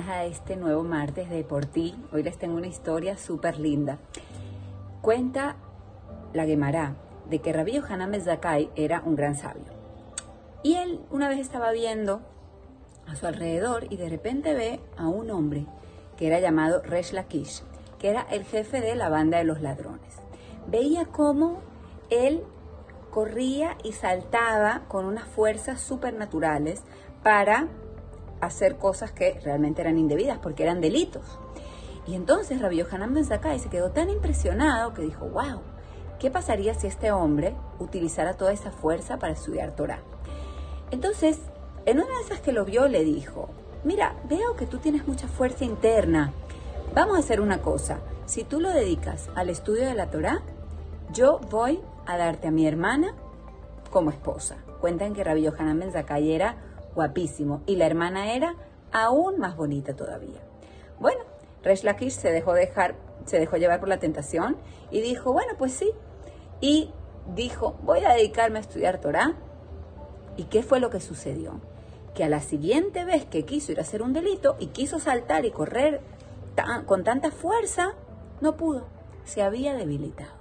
bienvenidas a este nuevo martes de Por Ti. Hoy les tengo una historia súper linda. Cuenta la Gemara de que Rabbi Yohanan Ben era un gran sabio. Y él una vez estaba viendo a su alrededor y de repente ve a un hombre que era llamado Resh Lakish, que era el jefe de la banda de los ladrones. Veía cómo él corría y saltaba con unas fuerzas supernaturales para hacer cosas que realmente eran indebidas porque eran delitos. Y entonces Rabbi Yohanan Ben se quedó tan impresionado que dijo, wow, ¿qué pasaría si este hombre utilizara toda esa fuerza para estudiar Torah? Entonces, en una de esas que lo vio, le dijo, mira, veo que tú tienes mucha fuerza interna. Vamos a hacer una cosa. Si tú lo dedicas al estudio de la Torah, yo voy a darte a mi hermana como esposa. Cuentan que Rabbi Yohanan Ben era guapísimo. Y la hermana era aún más bonita todavía. Bueno, Resh Lakish se dejó dejar, se dejó llevar por la tentación y dijo, bueno, pues sí. Y dijo, voy a dedicarme a estudiar Torah. ¿Y qué fue lo que sucedió? Que a la siguiente vez que quiso ir a hacer un delito y quiso saltar y correr con tanta fuerza, no pudo. Se había debilitado.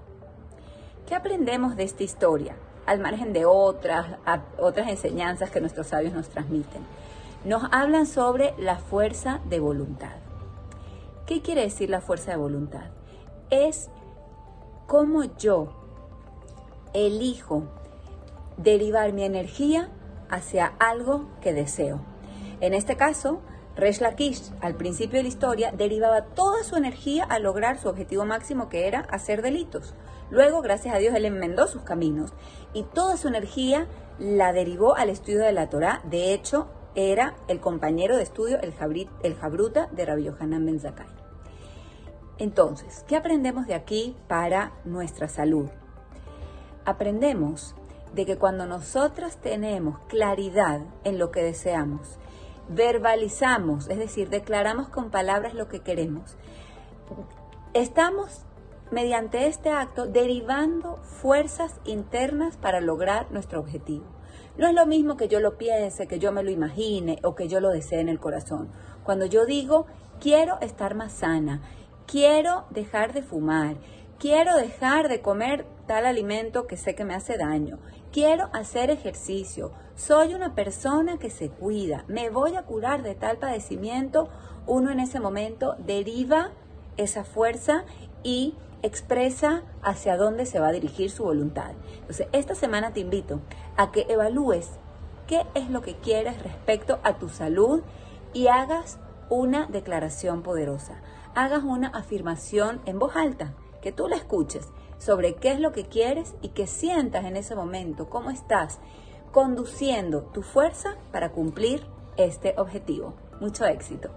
¿Qué aprendemos de esta historia? Al margen de otras, otras enseñanzas que nuestros sabios nos transmiten. Nos hablan sobre la fuerza de voluntad. ¿Qué quiere decir la fuerza de voluntad? Es cómo yo elijo derivar mi energía hacia algo que deseo. En este caso, Resh Lakish, al principio de la historia, derivaba toda su energía a lograr su objetivo máximo, que era hacer delitos. Luego, gracias a Dios, él enmendó sus caminos y toda su energía la derivó al estudio de la Torá. De hecho, era el compañero de estudio, el, el Jabruta de Rabbi Yohanan Ben Zakkai. Entonces, ¿qué aprendemos de aquí para nuestra salud? Aprendemos de que cuando nosotras tenemos claridad en lo que deseamos, verbalizamos, es decir, declaramos con palabras lo que queremos, estamos mediante este acto derivando fuerzas internas para lograr nuestro objetivo. No es lo mismo que yo lo piense, que yo me lo imagine o que yo lo desee en el corazón. Cuando yo digo, quiero estar más sana, quiero dejar de fumar, quiero dejar de comer tal alimento que sé que me hace daño, quiero hacer ejercicio, soy una persona que se cuida, me voy a curar de tal padecimiento, uno en ese momento deriva esa fuerza y expresa hacia dónde se va a dirigir su voluntad. Entonces, esta semana te invito a que evalúes qué es lo que quieres respecto a tu salud y hagas una declaración poderosa. Hagas una afirmación en voz alta, que tú la escuches sobre qué es lo que quieres y que sientas en ese momento cómo estás conduciendo tu fuerza para cumplir este objetivo. Mucho éxito.